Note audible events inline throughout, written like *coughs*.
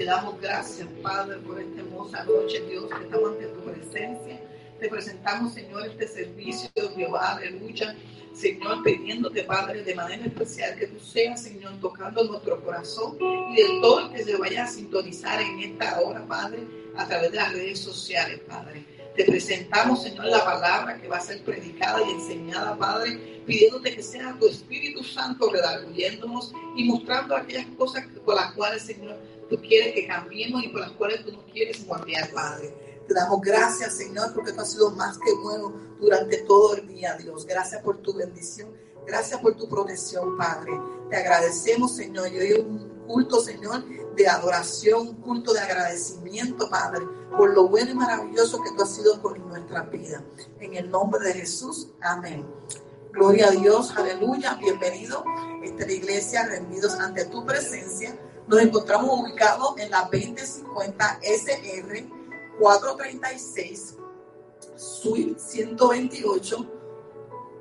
Te damos gracias, Padre, por esta hermosa noche, Dios, que estamos ante tu presencia. Te presentamos, Señor, este servicio, Jehová, aleluya. Señor, pidiéndote, Padre, de manera especial que tú seas, Señor, tocando nuestro corazón y de todo que se vaya a sintonizar en esta hora, Padre, a través de las redes sociales, Padre. Te presentamos, Señor, la palabra que va a ser predicada y enseñada, Padre, pidiéndote que sea tu Espíritu Santo redarguyéndonos y mostrando aquellas cosas por las cuales, Señor, tú quieres que cambiemos y por las cuales tú no quieres cambiar, Padre. Te damos gracias, Señor, porque tú has sido más que bueno durante todo el día, Dios. Gracias por tu bendición. Gracias por tu protección, Padre. Te agradecemos, Señor. Y hoy un culto, Señor, de adoración, un culto de agradecimiento, Padre, por lo bueno y maravilloso que tú has sido con nuestra vida. En el nombre de Jesús, amén. Gloria a Dios, aleluya, bienvenido. Esta iglesia, rendidos ante tu presencia. Nos encontramos ubicados en la 2050 SR 436, Suite 128,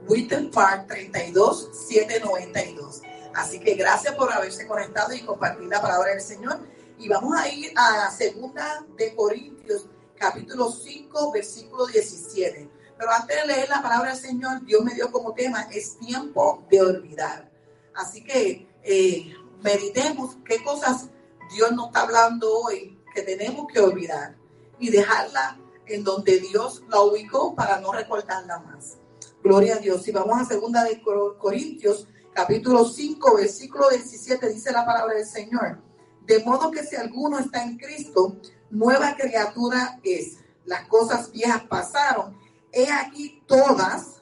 Witten Park 32 792. Así que gracias por haberse conectado y compartir la palabra del Señor. Y vamos a ir a segunda de Corintios, capítulo 5, versículo 17. Pero antes de leer la palabra del Señor, Dios me dio como tema, es tiempo de olvidar. Así que eh, meditemos qué cosas Dios nos está hablando hoy que tenemos que olvidar y dejarla en donde Dios la ubicó para no recordarla más. Gloria a Dios. Si vamos a segunda de Corintios, capítulo 5, versículo 17, dice la palabra del Señor. De modo que si alguno está en Cristo, nueva criatura es. Las cosas viejas pasaron. He aquí todas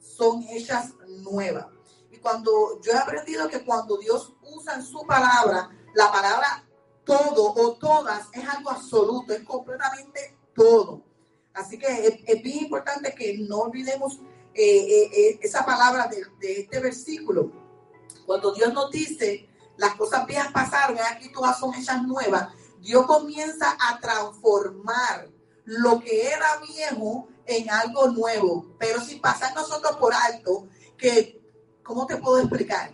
son hechas nuevas. Cuando yo he aprendido que cuando Dios usa en su palabra, la palabra todo o todas es algo absoluto, es completamente todo. Así que es, bien importante que no olvidemos eh, eh, eh, esa palabra de, este versículo. Cuando Dios nos dice, las cosas viejas pasaron, aquí todas son hechas nuevas, Dios comienza a transformar lo que era viejo en algo nuevo. Pero si pasa nosotros por alto, que, ¿cómo te puedo explicar?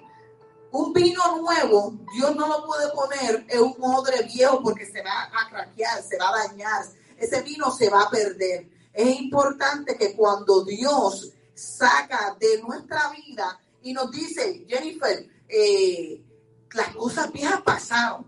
Un vino nuevo, Dios no lo puede poner en un odre viejo porque se va a craquear, se va a dañar. Ese vino se va a perder. Es importante que cuando Dios saca de nuestra vida y nos dice, Jennifer, eh, las cosas viejas pasaron.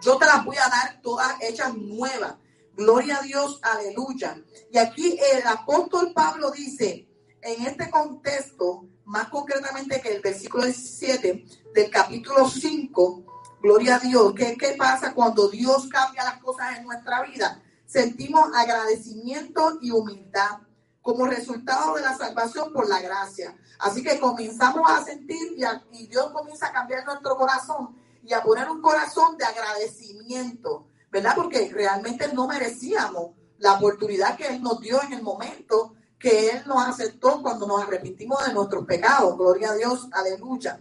Yo te las voy a dar todas hechas nuevas. Gloria a Dios, aleluya. Y aquí el apóstol Pablo dice, en este contexto, más concretamente que el versículo 17 del capítulo 5, gloria a Dios, ¿qué, ¿qué pasa cuando Dios cambia las cosas en nuestra vida? Sentimos agradecimiento y humildad como resultado de la salvación por la gracia. Así que comenzamos a sentir y, y Dios comienza a cambiar nuestro corazón y a poner un corazón de agradecimiento, ¿verdad? Porque realmente no merecíamos la oportunidad que Él nos dio en el momento que Él nos aceptó cuando nos arrepentimos de nuestros pecados. Gloria a Dios, aleluya.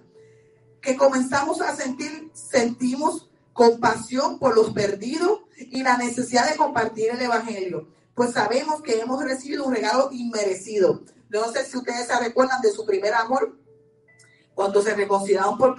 Que comenzamos a sentir, sentimos compasión por los perdidos y la necesidad de compartir el Evangelio. Pues sabemos que hemos recibido un regalo inmerecido. No sé si ustedes se recuerdan de su primer amor, cuando se reconciliaron por,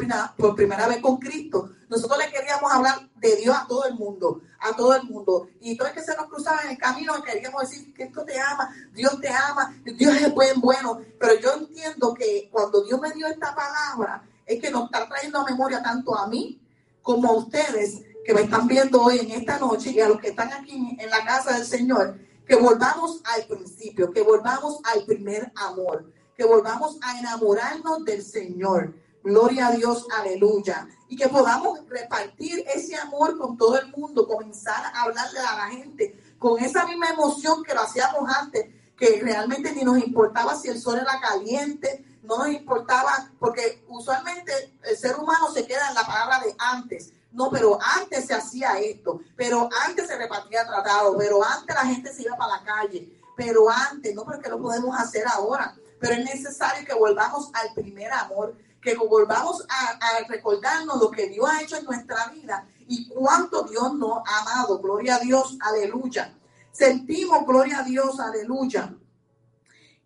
primera vez con Cristo, nosotros le queríamos hablar de Dios a todo el mundo, a todo el mundo. Y todo el que se nos cruzaba en el camino queríamos decir esto te ama, Dios te ama, Dios es buen, bueno. Pero yo entiendo que cuando Dios me dio esta palabra, es que nos está trayendo a memoria tanto a mí como a ustedes que me están viendo hoy en esta noche y a los que están aquí en la casa del Señor, que volvamos al principio, que volvamos al primer amor que volvamos a enamorarnos del Señor. Gloria a Dios, aleluya. Y que podamos repartir ese amor con todo el mundo, comenzar a hablarle a la gente con esa misma emoción que lo hacíamos antes, que realmente ni nos importaba si el sol era caliente, no nos importaba, porque usualmente el ser humano se queda en la palabra de antes. No, pero antes se hacía esto, pero antes se repartía tratado, pero antes la gente se iba para la calle, pero antes, no, porque lo podemos hacer ahora pero es necesario que volvamos al primer amor, que volvamos a, recordarnos lo que Dios ha hecho en nuestra vida y cuánto Dios nos ha amado. Gloria a Dios, aleluya. Sentimos, gloria a Dios, aleluya.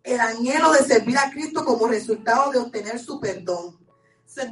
El anhelo de servir a Cristo como resultado de obtener su perdón.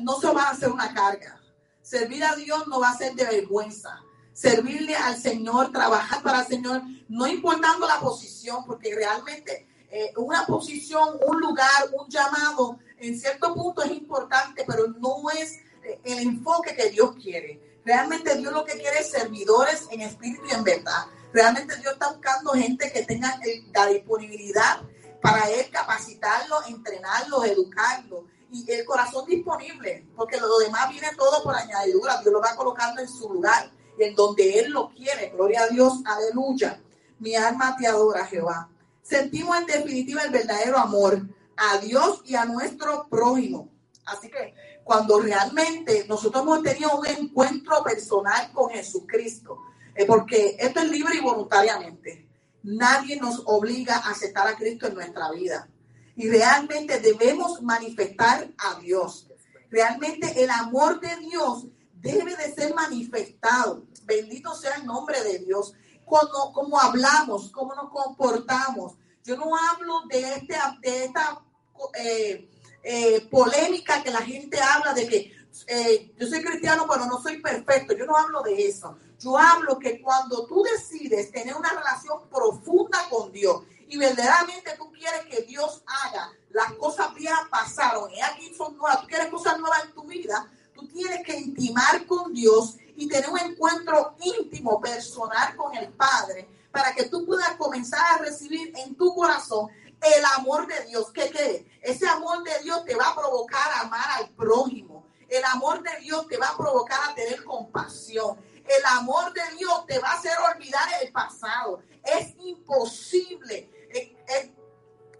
No se va a hacer una carga. Servir a Dios no va a ser de vergüenza. servirle al Señor, trabajar para el Señor, no importando la posición, porque realmente eh, una posición, un lugar, un llamado, en cierto punto es importante, pero no es eh, el enfoque que Dios quiere. Realmente Dios lo que quiere es servidores en espíritu y en verdad. Realmente Dios está buscando gente que tenga la disponibilidad para Él capacitarlo, entrenarlo, educarlo y el corazón disponible, porque lo demás viene todo por añadidura. Dios lo va colocando en su lugar y en donde Él lo quiere. Gloria a Dios, aleluya. Mi alma te adora, Jehová. Sentimos en definitiva el verdadero amor a Dios y a nuestro prójimo. Así que cuando realmente nosotros hemos tenido un encuentro personal con Jesucristo, porque esto es libre y voluntariamente. Nadie nos obliga a aceptar a Cristo en nuestra vida. Y realmente debemos manifestar a Dios. Realmente el amor de Dios debe de ser manifestado. Bendito sea el nombre de Dios. Como, como hablamos, cómo nos comportamos. Yo no hablo de, este, de esta eh, eh, polémica que la gente habla de que eh, yo soy cristiano, pero no soy perfecto. Yo no hablo de eso. Yo hablo que cuando tú decides tener una relación profunda con Dios y verdaderamente tú quieres que Dios haga las cosas viejas pasaron y aquí son nuevas, tú quieres cosas nuevas en tu vida, tú tienes que intimar con Dios y tener un encuentro íntimo, personal con el Padre, para que tú puedas comenzar a recibir en tu corazón el amor de Dios. ¿Qué qué? Ese amor de Dios te va a provocar a amar al prójimo. El amor de Dios te va a provocar a tener compasión. El amor de Dios te va a hacer olvidar el pasado. Es imposible.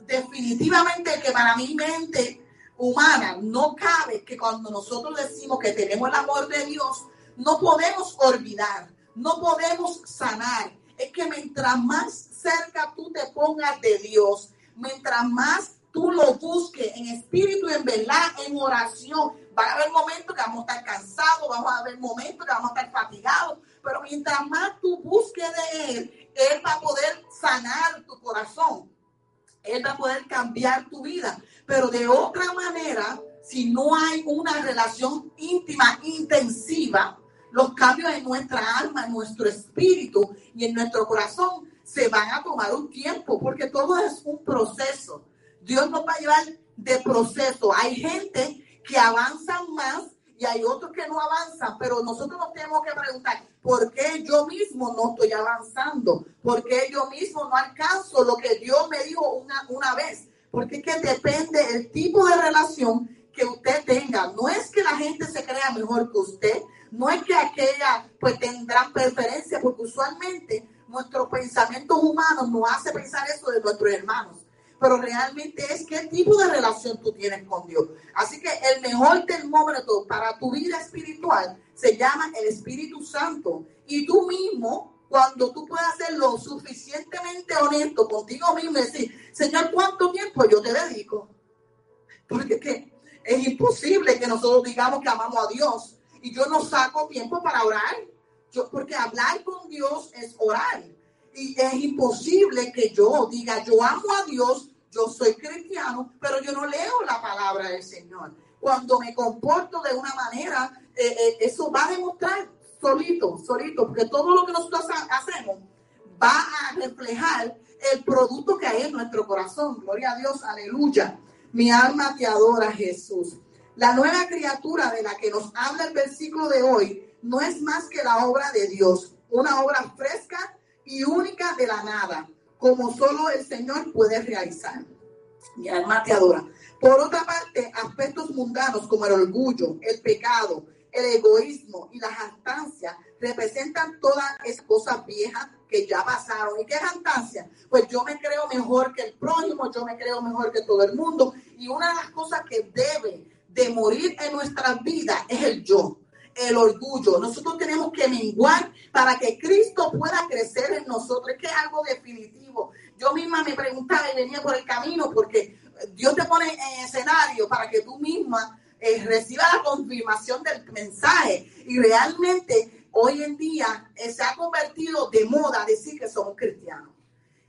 definitivamente que para mi mente humana no cabe que cuando nosotros decimos que tenemos el amor de Dios, no podemos olvidar, no podemos sanar. Es que mientras más cerca tú te pongas de Dios, mientras más tú lo busques en espíritu en verdad, en oración, va a haber momentos que vamos a estar cansados, vamos a haber momentos que vamos a estar fatigados, pero mientras más tú busques de Él, Él va a poder sanar tu corazón. Él va a poder cambiar tu vida. Pero de otra manera, si no hay una relación íntima, intensiva, los cambios en nuestra alma, en nuestro espíritu y en nuestro corazón se van a tomar un tiempo, porque todo es un proceso. Dios nos va a llevar de proceso. Hay gente que avanza más y hay otros que no avanzan, pero nosotros nos tenemos que preguntar, ¿por qué yo mismo no estoy avanzando? ¿Por qué yo mismo no alcanzo lo que Dios me dijo una, una vez? Porque es que depende el tipo de relación que usted tenga. No es que la gente se crea mejor que usted, no es que aquella pues tendrán preferencia, porque usualmente nuestros pensamientos humanos nos hace pensar eso de nuestros hermanos. Pero realmente es qué tipo de relación tú tienes con Dios. Así que el mejor termómetro para tu vida espiritual se llama el Espíritu Santo. Y tú mismo, cuando tú puedas ser lo suficientemente honesto contigo mismo decir, Señor, ¿cuánto tiempo yo te dedico? Porque ¿qué? es imposible que nosotros digamos que amamos a Dios y yo no saco tiempo para orar porque hablar con Dios es orar. Y es imposible que yo diga, yo amo a Dios, yo soy cristiano, pero yo no leo la palabra del Señor. Cuando me comporto de una manera, eh, eh, eso va a demostrar solito, solito, porque todo lo que nosotros hacemos va a reflejar el producto que hay en nuestro corazón. Gloria a Dios, aleluya. Mi alma te adora, Jesús. La nueva criatura de la que nos habla el versículo de hoy no es más que la obra de Dios, una obra fresca y única de la nada, como solo el Señor puede realizar. Mi alma te adora. Por otra parte, aspectos mundanos como el orgullo, el pecado, el egoísmo y la jactancia representan todas esas cosas viejas que ya pasaron. ¿Y qué jactancia? Pues yo me creo mejor que el prójimo, yo me creo mejor que todo el mundo. Y una de las cosas que debe de morir en nuestra vida es el yo el orgullo. Nosotros tenemos que menguar para que Cristo pueda crecer en nosotros. Que es algo definitivo. Yo misma me preguntaba y venía por el camino porque Dios te pone en escenario para que tú misma eh, recibas la confirmación del mensaje. Y realmente hoy en día eh, se ha convertido de moda decir que somos cristianos.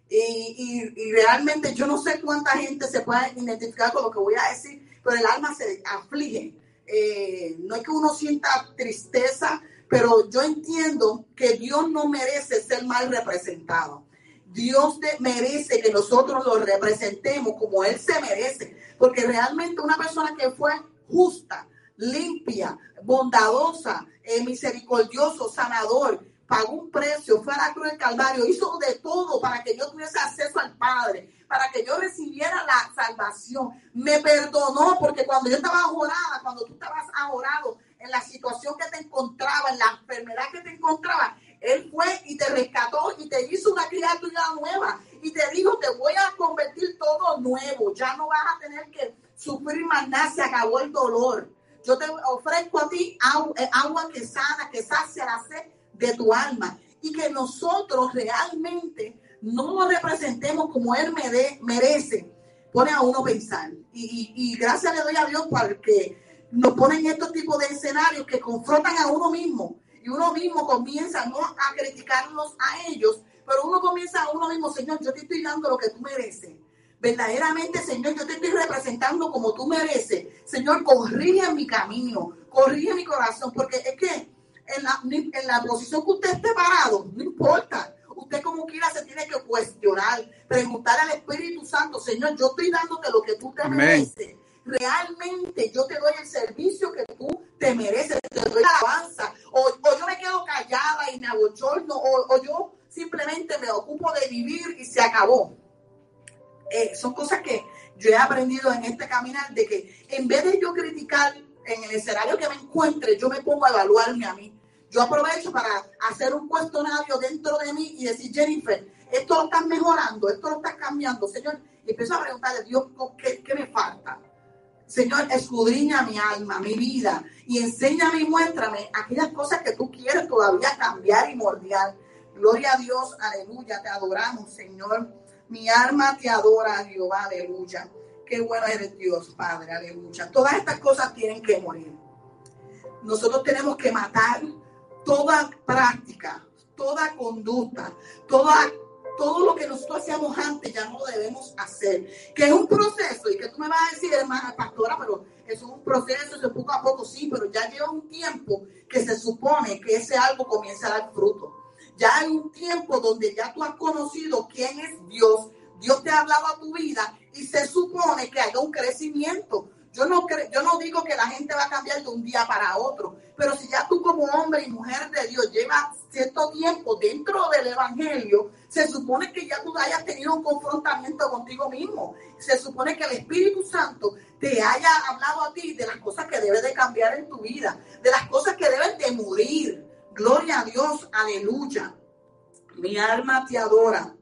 Y, y, realmente yo no sé cuánta gente se puede identificar con lo que voy a decir, pero el alma se aflige eh, no es que uno sienta tristeza, pero yo entiendo que Dios no merece ser mal representado. Dios merece que nosotros lo representemos como Él se merece, porque realmente una persona que fue justa, limpia, bondadosa, eh, misericordioso, sanador, pagó un precio, fue a la cruz del Calvario, hizo de todo para que yo tuviese acceso al Padre, para que yo recibiera la salvación. Me perdonó porque cuando yo estaba ahorrada, cuando tú estabas ahorrado en la situación que te encontraba, en la enfermedad que te encontraba, Él fue y te rescató y te hizo una criatura nueva y te dijo, te voy a convertir todo nuevo, ya no vas a tener que sufrir más nada, se acabó el dolor. Yo te ofrezco a ti agua, eh, agua que sana, que sacia la sed de tu alma y que nosotros realmente no lo representemos como Él merece, pone a uno pensar. Y, gracias le doy a Dios porque nos ponen estos tipos de escenarios que confrontan a uno mismo y uno mismo comienza no a criticarlos a ellos, pero uno comienza a uno mismo, Señor, yo te estoy dando lo que tú mereces. Verdaderamente, Señor, yo te estoy representando como tú mereces. Señor, corrige mi camino, corrige mi corazón, porque es que en la, en la posición que usted esté parado, no importa. Usted como quiera se tiene que cuestionar, preguntar al Espíritu Santo, Señor, yo estoy dándote lo que tú te mereces. Realmente yo te doy el servicio que tú te mereces, te doy la alabanza. O, o, yo me quedo callada y me abochorno, o, o yo simplemente me ocupo de vivir y se acabó. Eh, son cosas que yo he aprendido en este caminar de que en vez de yo criticar en el escenario que me encuentre, yo me pongo a evaluarme a mí. Yo aprovecho para hacer un cuestionario dentro de mí y decir, Jennifer, esto lo estás mejorando, esto lo estás cambiando, Señor. Y empiezo a preguntarle, Dios, ¿qué, qué me falta? Señor, escudriña mi alma, mi vida, y enséñame y muéstrame aquellas cosas que tú quieres todavía cambiar y moldear. Gloria a Dios, aleluya, te adoramos, Señor. Mi alma te adora, Jehová, aleluya. Qué bueno eres Dios, Padre, aleluya. Todas estas cosas tienen que morir. Nosotros tenemos que matar toda práctica, toda conducta, toda, todo lo que nosotros hacíamos antes ya no lo debemos hacer. Que es un proceso y que tú me vas a decir, hermana pastora, pero es un proceso, eso poco a poco sí, pero ya lleva un tiempo que se supone que ese algo comienza a dar fruto. Ya hay un tiempo donde ya tú has conocido quién es Dios, Dios te ha hablado a tu vida y se supone que haya un crecimiento. Yo no, yo no digo que la gente va a cambiar de un día para otro, pero si ya tú como hombre y mujer de Dios llevas cierto tiempo dentro del Evangelio, se supone que ya tú hayas tenido un confrontamiento contigo mismo. Se supone que el Espíritu Santo te haya hablado a ti de las cosas que debes de cambiar en tu vida, de las cosas que deben de morir. Gloria a Dios, aleluya. Mi alma te adora.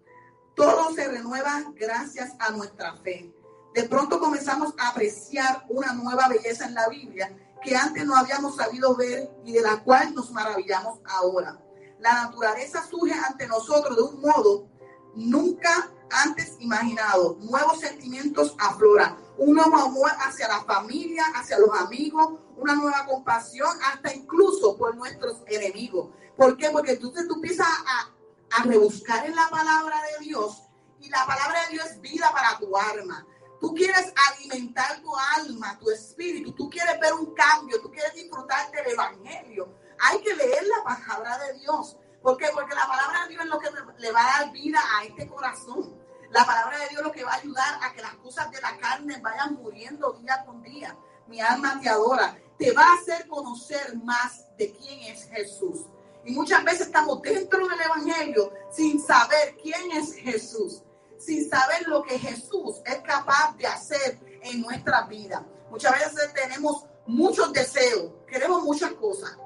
Todo se renueva gracias a nuestra fe. De pronto comenzamos a apreciar una nueva belleza en la Biblia que antes no habíamos sabido ver y de la cual nos maravillamos ahora. La naturaleza surge ante nosotros de un modo nunca antes imaginado. Nuevos sentimientos afloran. Un nuevo amor hacia la familia, hacia los amigos, una nueva compasión, hasta incluso por nuestros enemigos. ¿Por qué? Porque entonces tú empiezas a a rebuscar en la palabra de Dios y la palabra de Dios es vida para tu alma. Tú quieres alimentar tu alma, tu espíritu, tú quieres ver un cambio, tú quieres disfrutar del evangelio. Hay que leer la palabra de Dios. ¿Por? Porque la palabra de Dios es lo que le va a dar vida a este corazón. La palabra de Dios es lo que va a ayudar a que las cosas de la carne vayan muriendo día con día. Mi alma te adora. Te va a hacer conocer más de quién es Jesús. Y muchas veces estamos dentro del Evangelio sin saber quién es Jesús, sin saber lo que Jesús es capaz de hacer en nuestra vida. Muchas veces tenemos muchos deseos, queremos muchas cosas,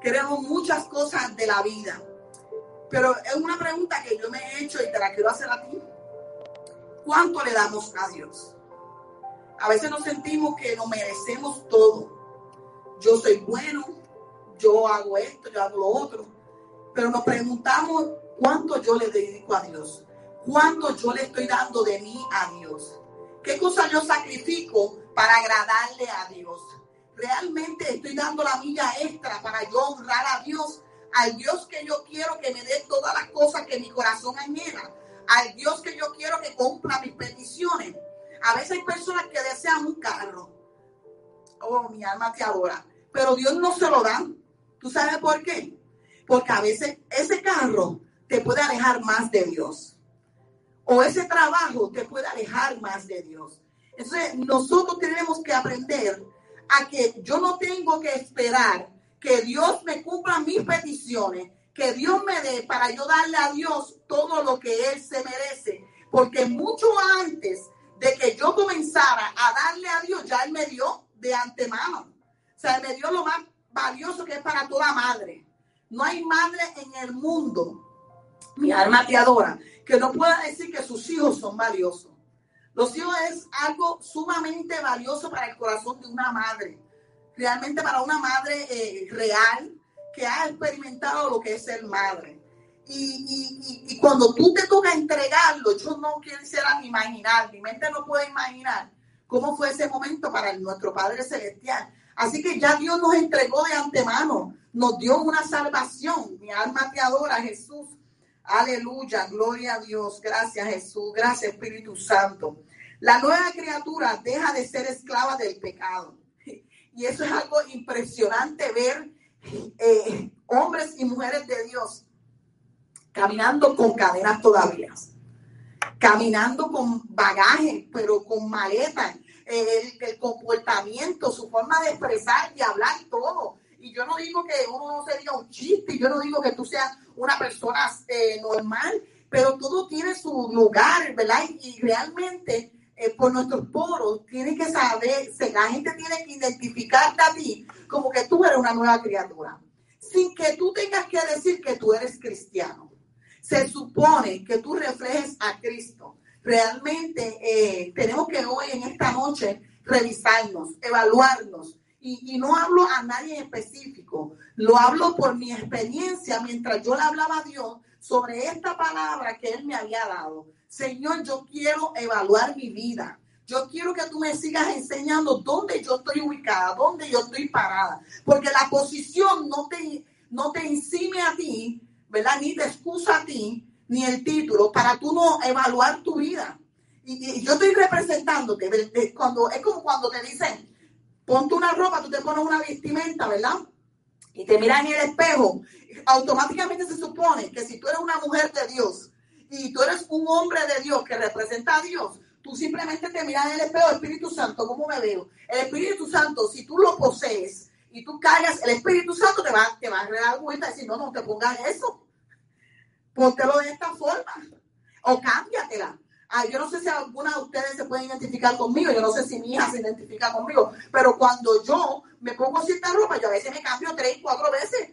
queremos muchas cosas de la vida. Pero es una pregunta que yo me he hecho y te la quiero hacer a ti. ¿Cuánto le damos a Dios? A veces nos sentimos que nos merecemos todo. Yo soy bueno, yo hago esto, yo hago lo otro. Pero nos preguntamos cuánto yo le dedico a Dios, cuánto yo le estoy dando de mí a Dios, qué cosa yo sacrifico para agradarle a Dios. Realmente estoy dando la milla extra para yo honrar a Dios, al Dios que yo quiero que me dé todas las cosas que mi corazón anhela, al Dios que yo quiero que cumpla mis peticiones. A veces hay personas que desean un carro. Oh, mi alma te adora. Pero Dios no se lo da ¿Tú sabes por qué? Porque a veces ese carro te puede alejar más de Dios. O ese trabajo te puede alejar más de Dios. Entonces, nosotros tenemos que aprender a que yo no tengo que esperar que Dios me cumpla mis peticiones, que Dios me dé para yo darle a Dios todo lo que Él se merece. Porque mucho antes de que yo comenzara a darle a Dios, ya Él me dio de antemano. O sea, Él me dio lo más valioso que es para toda madre. No hay madre en el mundo, mi alma te adora, que no pueda decir que sus hijos son valiosos. Los hijos es algo sumamente valioso para el corazón de una madre. Realmente para una madre eh, real que ha experimentado lo que es ser madre. Y, cuando tú te toca entregarlo, yo no quisiera ni imaginar, mi mente no puede imaginar cómo fue ese momento para nuestro Padre Celestial. Así que ya Dios nos entregó de antemano, nos dio una salvación. Mi alma te adora, Jesús. Aleluya, gloria a Dios. Gracias, Jesús. Gracias, Espíritu Santo. La nueva criatura deja de ser esclava del pecado. Y eso es algo impresionante ver eh, hombres y mujeres de Dios caminando con cadenas todavía, caminando con bagaje, pero con maletas, el, comportamiento, su forma de expresar y hablar todo. Y yo no digo que uno no se diga un chiste, yo no digo que tú seas una persona eh, normal, pero todo tiene su lugar, ¿verdad? Y, realmente eh, por nuestros poros tiene que saber, la gente tiene que identificarte a ti como que tú eres una nueva criatura, sin que tú tengas que decir que tú eres cristiano. Se supone que tú reflejes a Cristo. Realmente eh, tenemos que hoy en esta noche revisarnos, evaluarnos y, no hablo a nadie específico, lo hablo por mi experiencia mientras yo le hablaba a Dios sobre esta palabra que Él me había dado. Señor, yo quiero evaluar mi vida. Yo quiero que tú me sigas enseñando dónde yo estoy ubicada, dónde yo estoy parada. Porque la posición no te, no te a ti, ¿verdad? Ni te excusa a ti, ni el título, para tú no evaluar tu vida. Y, yo estoy representándote. Cuando, es como cuando te dicen, ponte una ropa, tú te pones una vestimenta, ¿verdad? Y te miras en el espejo, automáticamente se supone que si tú eres una mujer de Dios y tú eres un hombre de Dios que representa a Dios, tú simplemente te miras en el espejo, Espíritu Santo, ¿cómo me veo? El Espíritu Santo, si tú lo posees y tú callas, el Espíritu Santo te va, te va a dar vuelta y decir, no, no te pongas eso. Póntelo de esta forma. O cámbiatela. Ah, yo no sé si alguna de ustedes se puede identificar conmigo, yo no sé si mi hija se identifica conmigo, pero cuando yo me pongo cierta ropa, yo a veces me cambio tres, cuatro veces,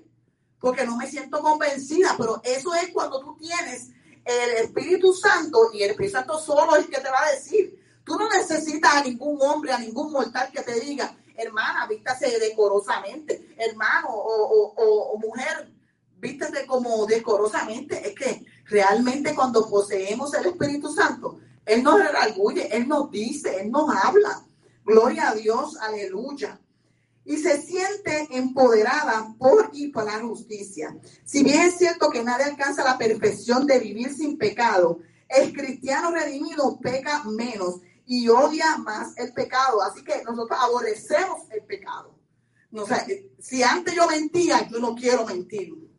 porque no me siento convencida, pero eso es cuando tú tienes el Espíritu Santo y el Espíritu Santo solo es el que te va a decir. Tú no necesitas a ningún hombre, a ningún mortal que te diga, hermana, vístase decorosamente, hermano o, o, o mujer, vístete como decorosamente. Es que realmente cuando poseemos el Espíritu Santo, Él nos redarguye, Él nos dice, Él nos habla. Gloria a Dios, aleluya. Y se siente empoderada por y por la justicia. Si bien es cierto que nadie alcanza la perfección de vivir sin pecado, el cristiano redimido peca menos y odia más el pecado. Así que nosotros aborrecemos el pecado. No, si antes yo mentía, yo no quiero mentir.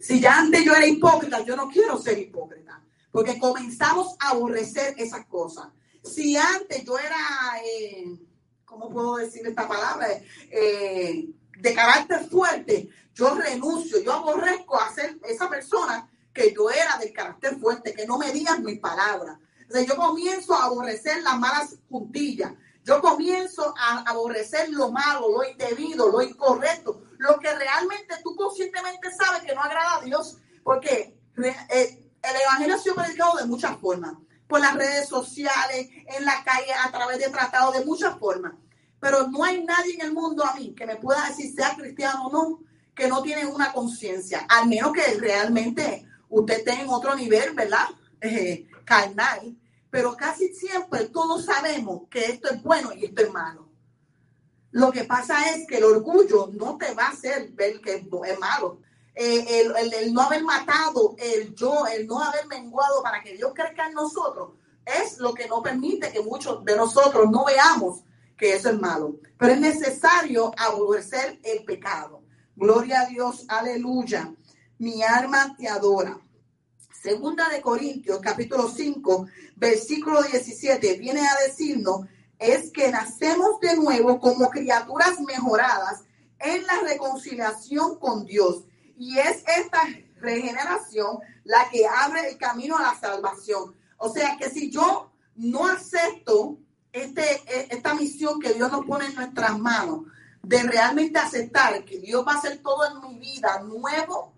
Si ya antes yo era hipócrita, yo no quiero ser hipócrita, porque comenzamos a aborrecer esas cosas. Si antes yo era, eh, ¿cómo puedo decir esta palabra? Eh, de carácter fuerte, yo renuncio, yo aborrezco a ser esa persona que yo era de carácter fuerte, que no me digan mis palabras. O yo comienzo a aborrecer las malas puntillas. Yo comienzo a aborrecer lo malo, lo indebido, lo incorrecto, lo que realmente tú conscientemente sabes que no agrada a Dios, porque eh, el Evangelio ha sido predicado de muchas formas, por las redes sociales, en la calle, a través de tratados, de muchas formas. Pero no hay nadie en el mundo a mí que me pueda decir, sea cristiano o no, que no tiene una conciencia, al menos que realmente usted esté en otro nivel, ¿verdad? Eh, carnal. Pero casi siempre todos sabemos que esto es bueno y esto es malo. Lo que pasa es que el orgullo no te va a hacer ver que es malo. Eh, el, no haber matado, el yo, el no haber menguado para que Dios crezca en nosotros, es lo que no permite que muchos de nosotros no veamos que eso es malo. Pero es necesario aborrecer el pecado. Gloria a Dios, aleluya. Mi alma te adora. Segunda de Corintios, capítulo 5, versículo 17, viene a decirnos, es que nacemos de nuevo como criaturas mejoradas en la reconciliación con Dios. Y es esta regeneración la que abre el camino a la salvación. O sea que si yo no acepto este, esta misión que Dios nos pone en nuestras manos, de realmente aceptar que Dios va a hacer todo en mi vida nuevo,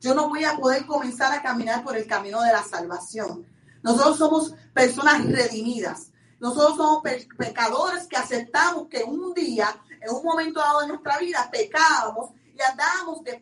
yo no voy a poder comenzar a caminar por el camino de la salvación. Nosotros somos personas redimidas. Nosotros somos pecadores que aceptamos que un día, en un momento dado de nuestra vida, pecábamos y andábamos de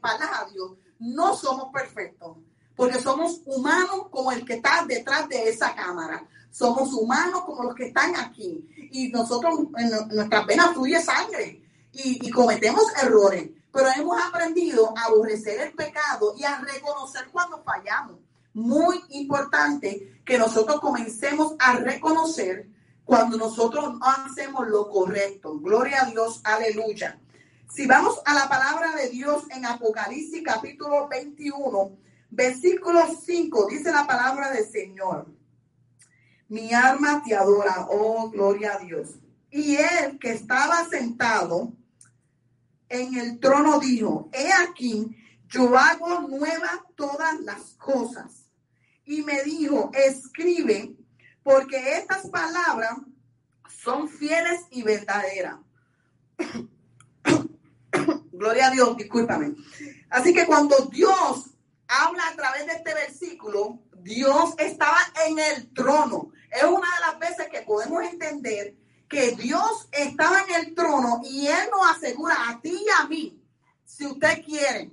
Dios. No somos perfectos, porque somos humanos como el que está detrás de esa cámara. Somos humanos como los que están aquí. Y nosotros, en nuestras venas fluye sangre y, y cometemos errores pero hemos aprendido a aborrecer el pecado y a reconocer cuando fallamos. Muy importante que nosotros comencemos a reconocer cuando nosotros no hacemos lo correcto. Gloria a Dios, aleluya. Si vamos a la palabra de Dios en Apocalipsis capítulo 21, versículo 5, dice la palabra del Señor. Mi alma te adora, oh gloria a Dios. Y él que estaba sentado en el trono dijo, he aquí, yo hago nuevas todas las cosas. Y me dijo, escribe, porque estas palabras son fieles y verdaderas. *coughs* Gloria a Dios, discúlpame. Así que cuando Dios habla a través de este versículo, Dios estaba en el trono. Es una de las veces que podemos entender que Dios estaba en el trono y Él nos asegura a ti y a mí, si usted quiere,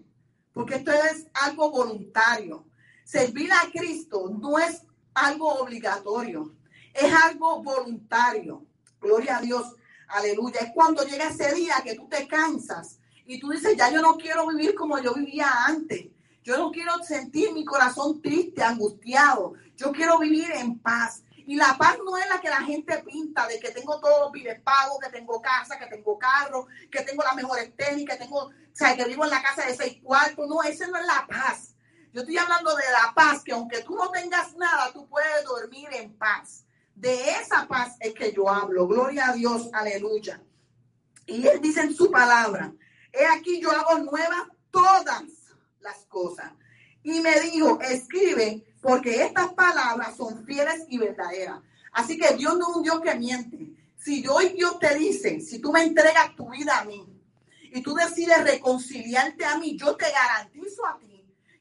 porque esto es algo voluntario. Servir a Cristo no es algo obligatorio, es algo voluntario. Gloria a Dios, aleluya. Es cuando llega ese día que tú te cansas y tú dices, ya yo no quiero vivir como yo vivía antes. Yo no quiero sentir mi corazón triste, angustiado. Yo quiero vivir en paz. Y la paz no es la que la gente pinta, de que tengo todos los pagos, que tengo casa, que tengo carro, que tengo las mejores técnicas, que tengo, o sea, que vivo en la casa de seis cuartos. No, esa no es la paz. Yo estoy hablando de la paz, que aunque tú no tengas nada, tú puedes dormir en paz. De esa paz es que yo hablo. Gloria a Dios, aleluya. Y él dice en su palabra, he aquí yo hago nuevas todas las cosas. Y me dijo, escribe porque estas palabras son fieles y verdaderas. Así que Dios no es un Dios que miente. Si hoy Dios te dice, si tú me entregas tu vida a mí y tú decides reconciliarte a mí, yo te garantizo a ti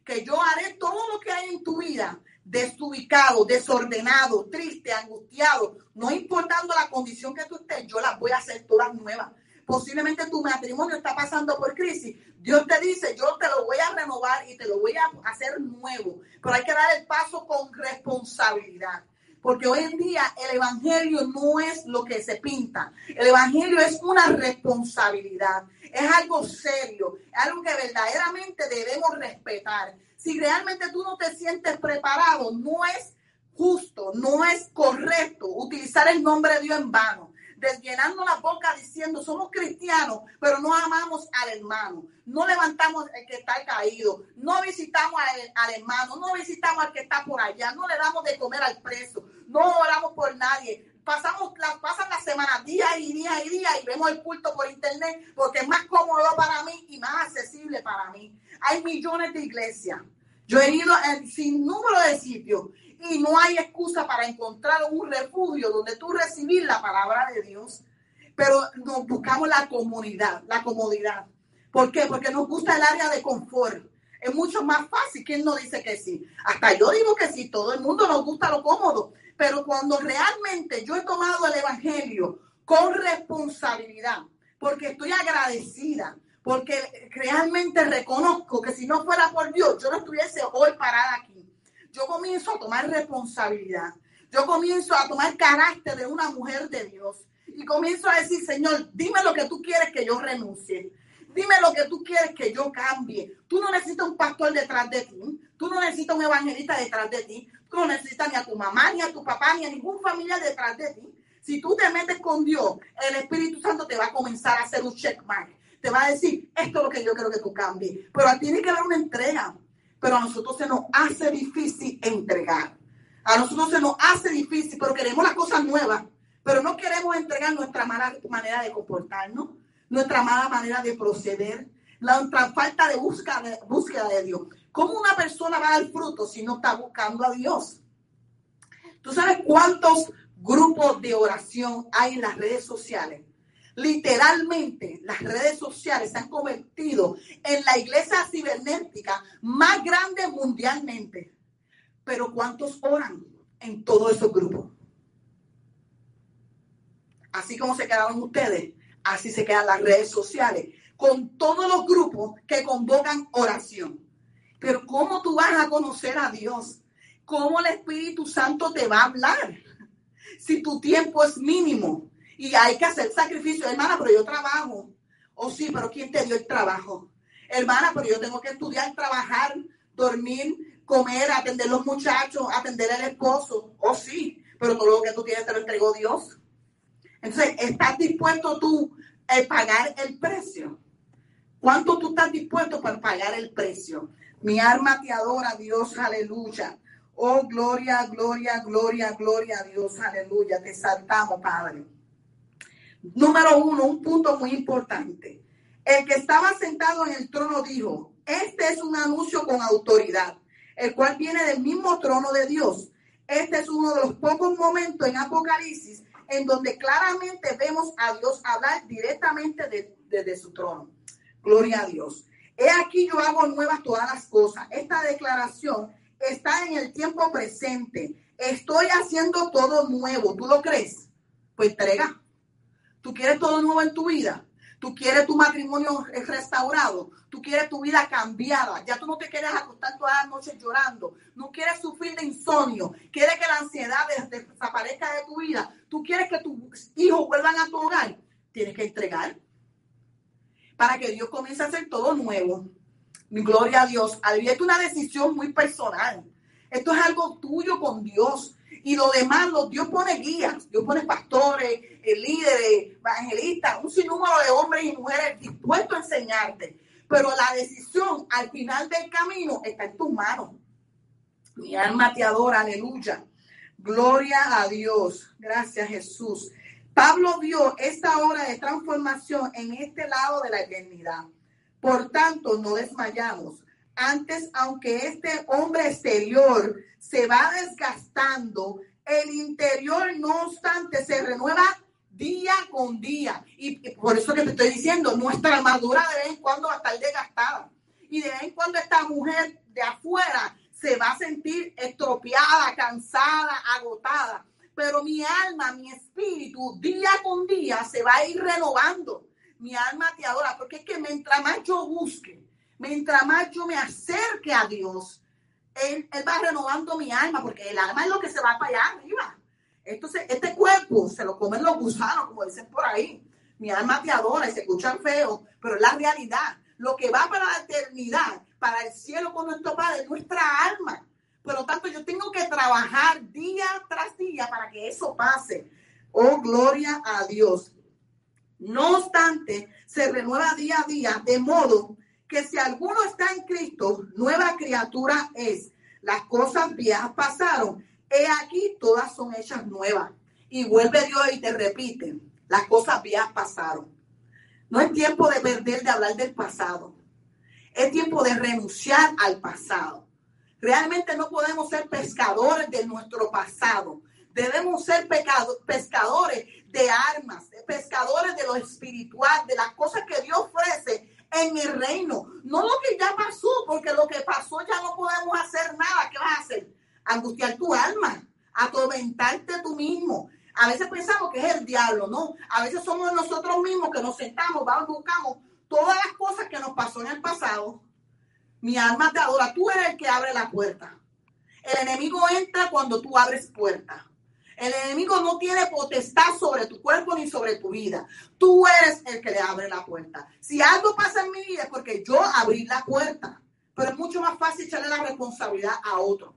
que yo haré todo lo que hay en tu vida desubicado, desordenado, triste, angustiado, no importando la condición que tú estés, yo las voy a hacer todas nuevas. Posiblemente tu matrimonio está pasando por crisis. Dios te dice, yo te lo voy a renovar y te lo voy a hacer nuevo. Pero hay que dar el paso con responsabilidad. Porque hoy en día el Evangelio no es lo que se pinta. El Evangelio es una responsabilidad. Es algo serio. Algo que verdaderamente debemos respetar. Si realmente tú no te sientes preparado, no es justo, no es correcto utilizar el nombre de Dios en vano desviando la boca diciendo somos cristianos, pero no amamos al hermano, no levantamos el que está caído, no visitamos al, hermano, no visitamos al que está por allá, no le damos de comer al preso, no oramos por nadie. Pasamos las, pasan las semanas, día y día y día, y vemos el culto por internet porque es más cómodo para mí y más accesible para mí. Hay millones de iglesias. Yo he ido en sin número de sitios y no hay excusa para encontrar un refugio donde tú recibir la palabra de Dios. Pero nos buscamos la comunidad, la comodidad. ¿Por qué? Porque nos gusta el área de confort. Es mucho más fácil. ¿Quién no dice que sí? Hasta yo digo que sí, todo el mundo nos gusta lo cómodo. Pero cuando realmente yo he tomado el Evangelio con responsabilidad, porque estoy agradecida, porque realmente reconozco que si no fuera por Dios, yo no estuviese hoy parada aquí yo comienzo a tomar responsabilidad. Yo comienzo a tomar carácter de una mujer de Dios. Y comienzo a decir, Señor, dime lo que tú quieres que yo renuncie. Dime lo que tú quieres que yo cambie. Tú no necesitas un pastor detrás de ti. Tú no necesitas un evangelista detrás de ti. Tú no necesitas ni a tu mamá, ni a tu papá, ni a ningún familiar detrás de ti. Si tú te metes con Dios, el Espíritu Santo te va a comenzar a hacer un checkmark te va a decir, esto es lo que yo creo que tú cambies. Pero tiene que haber una entrega. Pero a nosotros se nos hace difícil entregar. A nosotros se nos hace difícil, pero queremos las cosas nuevas. Pero no queremos entregar nuestra mala manera de comportarnos, nuestra mala manera de proceder, nuestra falta de búsqueda, de Dios. ¿Cómo una persona va a dar fruto si no está buscando a Dios? ¿Tú sabes cuántos grupos de oración hay en las redes sociales? Literalmente, las redes sociales se han convertido en la iglesia cibernética más grande mundialmente. Pero ¿cuántos oran en todos esos grupos? Así como se quedaron ustedes, así se quedan las redes sociales, con todos los grupos que convocan oración. Pero ¿cómo tú vas a conocer a Dios? ¿Cómo el Espíritu Santo te va a hablar? Si tu tiempo es mínimo y hay que hacer sacrificio, hermana, pero yo trabajo. Oh, sí, pero ¿quién te dio el trabajo? Hermana, pero yo tengo que estudiar, trabajar, dormir, comer, atender los muchachos, atender al esposo. Oh, sí, pero todo lo que tú tienes te lo entregó Dios. Entonces, ¿estás dispuesto tú a pagar el precio? ¿Cuánto tú estás dispuesto para pagar el precio? Mi alma te adora, Dios, aleluya. Oh, gloria, gloria, gloria, gloria Dios, aleluya. Te saltamos, Padre. Número uno, un punto muy importante. El que estaba sentado en el trono dijo, este es un anuncio con autoridad, el cual viene del mismo trono de Dios. Este es uno de los pocos momentos en Apocalipsis en donde claramente vemos a Dios hablar directamente desde su trono. Gloria a Dios. He aquí yo hago nuevas todas las cosas. Esta declaración está en el tiempo presente. Estoy haciendo todo nuevo. ¿Tú lo crees? Pues entrega. ¿Tú quieres todo nuevo en tu vida? Tú quieres tu matrimonio restaurado. Tú quieres tu vida cambiada. Ya tú no te quieres acostar todas las noches llorando. No quieres sufrir de insomnio. Quieres que la ansiedad desaparezca de tu vida. Tú quieres que tus hijos vuelvan a tu hogar. Tienes que entregar para que Dios comience a hacer todo nuevo. Mi gloria a Dios. Es una decisión muy personal. Esto es algo tuyo con Dios. Y lo demás, Dios pone guías, Dios pone pastores, eh, líderes, evangelistas, un sinnúmero de hombres y mujeres dispuestos a enseñarte. Pero la decisión al final del camino está en tus manos. Mi alma te adora, aleluya. Gloria a Dios. Gracias, Jesús. Pablo vio esta hora de transformación en este lado de la eternidad. Por tanto, no desmayamos. Antes, aunque este hombre exterior se va desgastando, el interior, no obstante, se renueva día con día. Y por eso que te estoy diciendo, nuestra armadura de vez en cuando va a estar desgastada. Y de vez en cuando esta mujer de afuera se va a sentir estropeada, cansada, agotada. Pero mi alma, mi espíritu, día con día se va a ir renovando. Mi alma te adora, porque es que mientras más yo busque, mientras más yo me acerque a Dios, él, va renovando mi alma, porque el alma es lo que se va para allá arriba. Entonces, este cuerpo se lo comen los gusanos, como dicen por ahí. Mi alma te adora y se escucha feo, pero es la realidad. Lo que va para la eternidad, para el cielo con nuestro Padre, es nuestra alma. Por lo tanto, yo tengo que trabajar día tras día para que eso pase. Oh, gloria a Dios. No obstante, se renueva día a día, de modo que si alguno está en Cristo, nueva criatura es. Las cosas viejas pasaron. He aquí, todas son hechas nuevas. Y vuelve Dios y te repite, las cosas viejas pasaron. No es tiempo de perder, de hablar del pasado. Es tiempo de renunciar al pasado. Realmente no podemos ser pescadores de nuestro pasado. Debemos ser pescadores de armas, pescadores de lo espiritual, de las cosas que Dios ofrece en el reino. No lo que ya pasó, porque lo que pasó ya no podemos hacer nada. ¿Qué vas a hacer? Angustiar tu alma, atormentarte tú mismo. A veces pensamos que es el diablo, ¿no? A veces somos nosotros mismos que nos sentamos, vamos, buscamos todas las cosas que nos pasó en el pasado. Mi alma te adora. Tú eres el que abre la puerta. El enemigo entra cuando tú abres puerta. El enemigo no tiene potestad sobre tu cuerpo ni sobre tu vida. Tú eres el que le abre la puerta. Si algo pasa en mi vida es porque yo abrí la puerta. Pero es mucho más fácil echarle la responsabilidad a otro.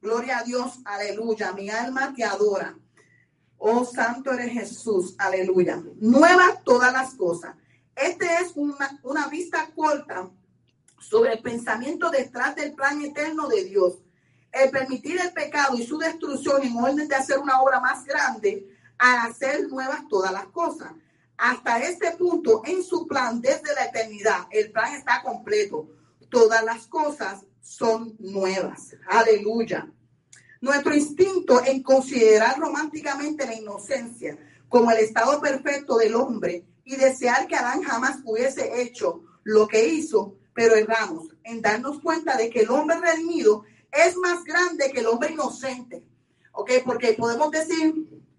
Gloria a Dios, aleluya. Mi alma te adora. Oh, santo eres Jesús, aleluya. Nuevas todas las cosas. Este es una, una vista corta sobre el pensamiento detrás del plan eterno de Dios. El permitir el pecado y su destrucción en orden de hacer una obra más grande a hacer nuevas todas las cosas. Hasta este punto, en su plan desde la eternidad, el plan está completo. Todas las cosas son nuevas. Aleluya. Nuestro instinto en considerar románticamente la inocencia como el estado perfecto del hombre y desear que Adán jamás hubiese hecho lo que hizo, pero erramos en darnos cuenta de que el hombre redimido es más grande que el hombre inocente. ¿Ok? Porque podemos decir,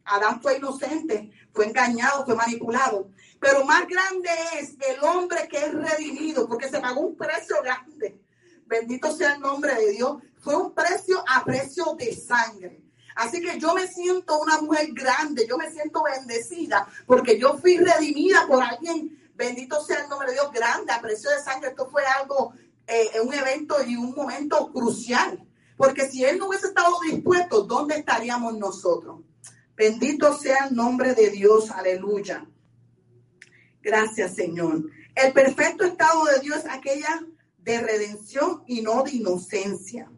Adán fue inocente, fue engañado, fue manipulado. Pero más grande es el hombre que es redimido, porque se pagó un precio grande. Bendito sea el nombre de Dios. Fue un precio a precio de sangre. Así que yo me siento una mujer grande, yo me siento bendecida, porque yo fui redimida por alguien. Bendito sea el nombre de Dios, grande, a precio de sangre. Esto fue algo, eh, un evento y un momento crucial. Porque si Él no hubiese estado dispuesto, ¿dónde estaríamos nosotros? Bendito sea el nombre de Dios, aleluya. Gracias, Señor. El perfecto estado de Dios es aquella de redención y no de inocencia.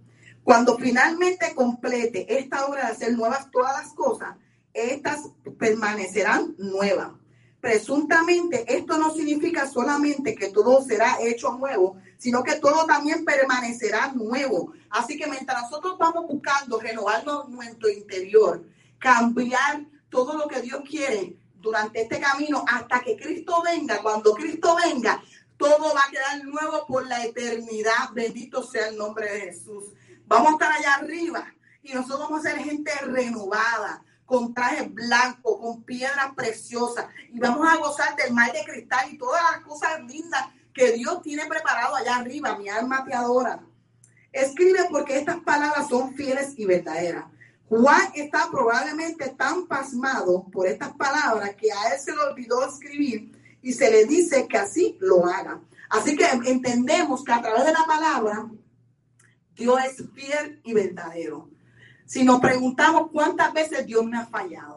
Cuando finalmente complete esta obra de hacer nuevas todas las cosas, estas permanecerán nuevas. Presuntamente, esto no significa solamente que todo será hecho nuevo, sino que todo también permanecerá nuevo. Así que mientras nosotros vamos buscando renovarnos nuestro interior, cambiar todo lo que Dios quiere durante este camino hasta que Cristo venga. Cuando Cristo venga, todo va a quedar nuevo por la eternidad. Bendito sea el nombre de Jesús. Vamos a estar allá arriba y nosotros vamos a ser gente renovada, con trajes blancos, con piedras preciosas y vamos a gozar del mar de cristal y todas las cosas lindas que Dios tiene preparado allá arriba. Mi alma te adora. Escribe porque estas palabras son fieles y verdaderas. Juan está probablemente tan pasmado por estas palabras que a él se le olvidó escribir y se le dice que así lo haga. Así que entendemos que a través de la palabra Dios es fiel y verdadero. Si nos preguntamos cuántas veces Dios me ha fallado,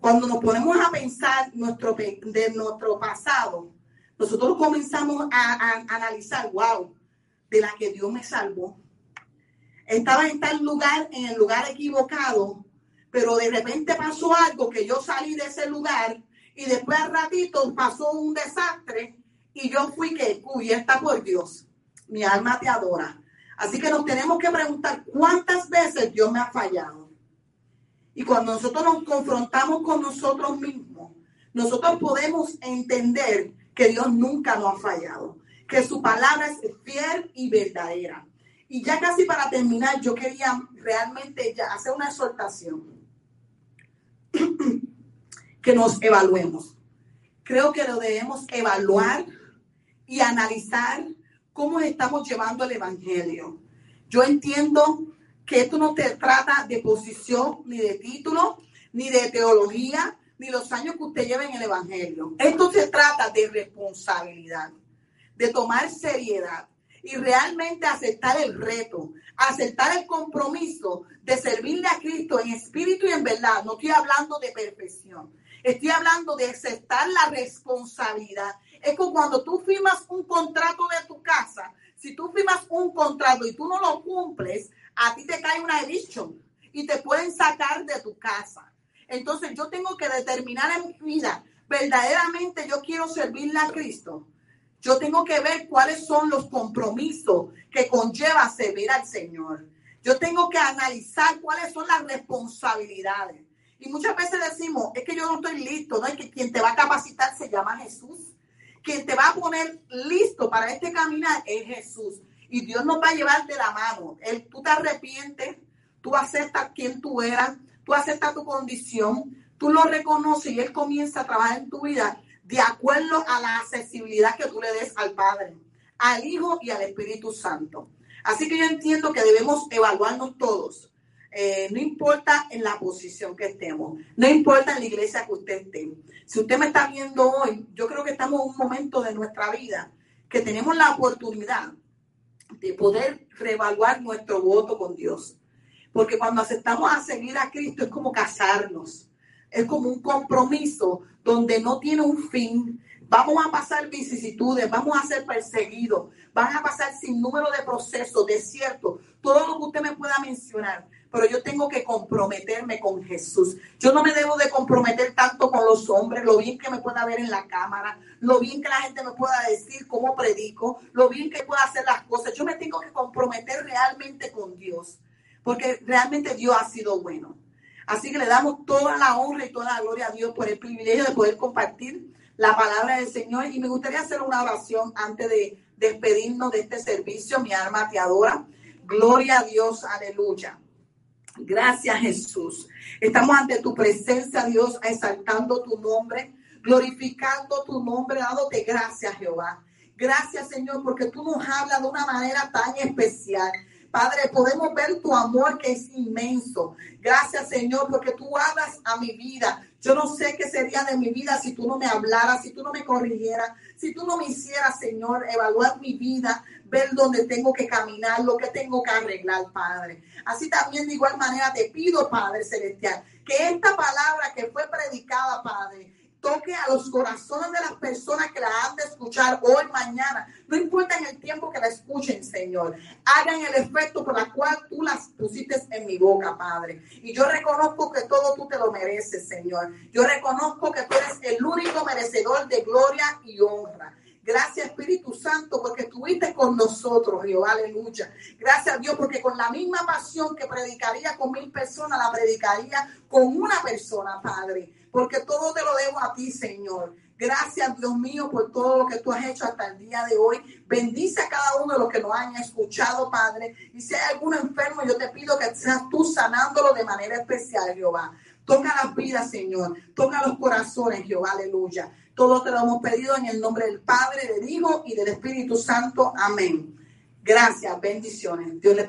cuando nos ponemos a pensar nuestro, de nuestro pasado, nosotros comenzamos a, a analizar, wow, de la que Dios me salvó, estaba en tal lugar, en el lugar equivocado, pero de repente pasó algo que yo salí de ese lugar y después al ratito pasó un desastre y yo fui que cubierta por Dios. Mi alma te adora. Así que nos tenemos que preguntar cuántas veces Dios me ha fallado. Y cuando nosotros nos confrontamos con nosotros mismos, nosotros podemos entender que Dios nunca nos ha fallado, que su palabra es fiel y verdadera. Y ya casi para terminar, yo quería realmente ya hacer una exhortación. *clears throat* que nos evaluemos. Creo que lo debemos evaluar y analizar cómo estamos llevando el Evangelio. Yo entiendo que esto no te trata de posición, ni de título, ni de teología, ni los años que usted lleva en el Evangelio. Esto se trata de responsabilidad, de tomar seriedad, y realmente aceptar el reto, aceptar el compromiso de servirle a Cristo en espíritu y en verdad. No estoy hablando de perfección, estoy hablando de aceptar la responsabilidad. Es como cuando tú firmas un contrato de tu casa, si tú firmas un contrato y tú no lo cumples, a ti te cae una edición y te pueden sacar de tu casa. Entonces yo tengo que determinar en mi vida, verdaderamente yo quiero servirle a Cristo yo tengo que ver cuáles son los compromisos que conlleva servir al Señor. Yo tengo que analizar cuáles son las responsabilidades. Y muchas veces decimos, es que yo no estoy listo, no es que quien te va a capacitar se llama Jesús. Quien te va a poner listo para este caminar es Jesús. Y Dios nos va a llevar de la mano. Él, tú te arrepientes, tú aceptas quién tú eras, tú aceptas tu condición, tú lo reconoces y Él comienza a trabajar en tu vida de acuerdo a la accesibilidad que tú le des al Padre, al Hijo y al Espíritu Santo. Así que yo entiendo que debemos evaluarnos todos. Eh, no importa en la posición que estemos, no importa en la iglesia que usted esté. Si usted me está viendo hoy, yo creo que estamos en un momento de nuestra vida que tenemos la oportunidad de poder reevaluar nuestro voto con Dios. Porque cuando aceptamos a seguir a Cristo es como casarnos. es como un compromiso donde no tiene un fin. Vamos a pasar vicisitudes, vamos a ser perseguidos, van a pasar sin número de procesos, desiertos, todo lo que usted me pueda mencionar pero yo tengo que comprometerme con Jesús. Yo no me debo de comprometer tanto con los hombres, lo bien que me pueda ver en la cámara, lo bien que la gente me pueda decir cómo predico, lo bien que pueda hacer las cosas. Yo me tengo que comprometer realmente con Dios, porque realmente Dios ha sido bueno. Así que le damos toda la honra y toda la gloria a Dios por el privilegio de poder compartir la palabra del Señor. Y me gustaría hacer una oración antes de despedirnos de este servicio. Mi alma te adora. Gloria a Dios, aleluya. Gracias Jesús. Estamos ante tu presencia, Dios, exaltando tu nombre, glorificando tu nombre, dándote gracias, Jehová. Gracias, Señor, porque tú nos hablas de una manera tan especial. Padre, podemos ver tu amor que es inmenso. Gracias, Señor, porque tú hablas a mi vida. Yo no sé qué sería de mi vida si tú no me hablaras, si tú no me corrigieras, si tú no me hicieras, Señor, evaluar mi vida, ver dónde tengo que caminar, lo que tengo que arreglar, Padre. Así también de igual manera te pido, Padre Celestial, que esta palabra que fue predicada, Padre, toque a los corazones de las personas que la han de escuchar hoy, mañana. No importa en el tiempo que la escuchen, Señor. Hagan el efecto por la cual tú las pusiste en mi boca, Padre. Y yo reconozco que todo tú te lo mereces, Señor. Yo reconozco que tú eres el único merecedor de gloria y honra. Gracias Espíritu Santo porque estuviste con nosotros, Jehová, aleluya. Gracias Dios porque con la misma pasión que predicaría con mil personas, la predicaría con una persona, Padre. Porque todo te lo debo a ti, Señor. Gracias, Dios mío, por todo lo que tú has hecho hasta el día de hoy. Bendice a cada uno de los que nos han escuchado, Padre. Y si hay alguno enfermo, yo te pido que seas tú sanándolo de manera especial, Jehová. Toca las vidas, Señor. Toca los corazones, Jehová, aleluya. Todo te lo hemos pedido en el nombre del Padre, del Hijo y del Espíritu Santo. Amén. Gracias, bendiciones. Dios le